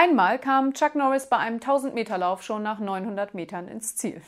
Einmal kam Chuck Norris bei einem 1000-Meter-Lauf schon nach 900 Metern ins Ziel.